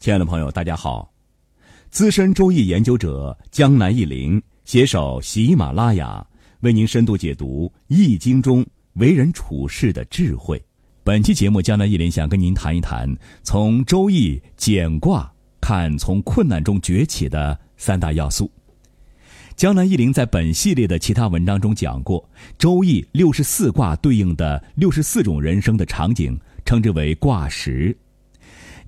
亲爱的朋友，大家好！资深周易研究者江南一林携手喜马拉雅，为您深度解读《易经》中为人处事的智慧。本期节目，江南一林想跟您谈一谈从周易简卦看从困难中崛起的三大要素。江南一林在本系列的其他文章中讲过，周易六十四卦对应的六十四种人生的场景，称之为卦时。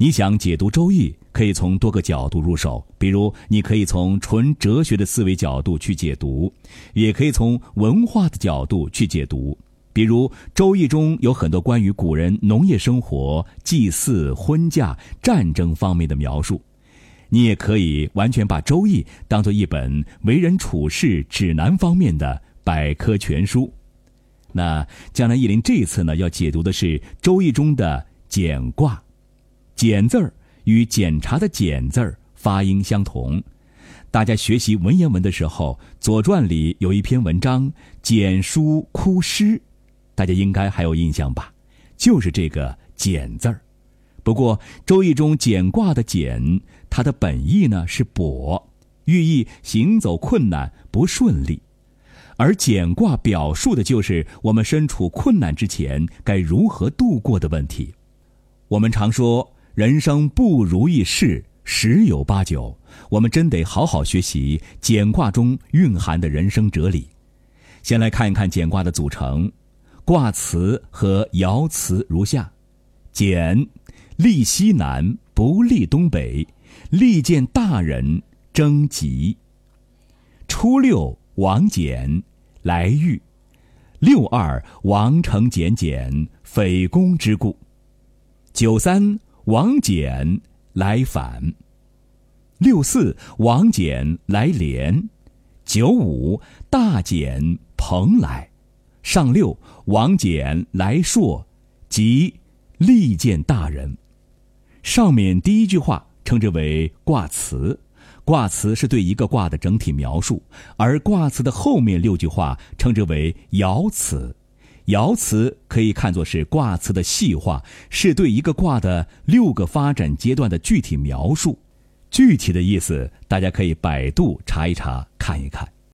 你想解读《周易》，可以从多个角度入手，比如你可以从纯哲学的思维角度去解读，也可以从文化的角度去解读。比如《周易》中有很多关于古人农业生活、祭祀、婚嫁、战争方面的描述，你也可以完全把《周易》当做一本为人处事指南方面的百科全书。那江南一林这次呢，要解读的是《周易》中的简卦。检字儿与检查的检字儿发音相同，大家学习文言文的时候，《左传》里有一篇文章《简书哭诗》，大家应该还有印象吧？就是这个“简”字儿。不过，《周易》中简卦的“简”，它的本意呢是跛，寓意行走困难不顺利，而简卦表述的就是我们身处困难之前该如何度过的问题。我们常说。人生不如意事十有八九，我们真得好好学习简卦中蕴含的人生哲理。先来看一看简卦的组成，卦辞和爻辞如下：简，利西南，不利东北，利见大人，征吉。初六，王简，来遇。六二，王成简简，匪公之故。九三。王翦来反，六四王翦来连，九五大简蓬莱，上六王翦来硕，即利见大人。上面第一句话称之为卦辞，卦辞是对一个卦的整体描述，而卦辞的后面六句话称之为爻辞。爻辞可以看作是卦辞的细化，是对一个卦的六个发展阶段的具体描述。具体的意思，大家可以百度查一查，看一看。